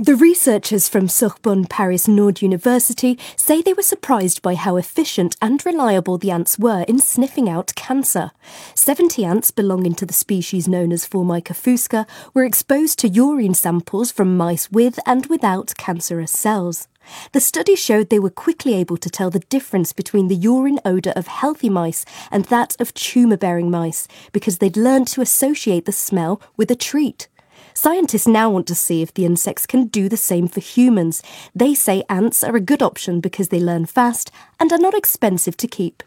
The researchers from Sorbonne Paris Nord University say they were surprised by how efficient and reliable the ants were in sniffing out cancer. 70 ants belonging to the species known as Formica fusca were exposed to urine samples from mice with and without cancerous cells. The study showed they were quickly able to tell the difference between the urine odour of healthy mice and that of tumour bearing mice because they'd learned to associate the smell with a treat. Scientists now want to see if the insects can do the same for humans. They say ants are a good option because they learn fast and are not expensive to keep.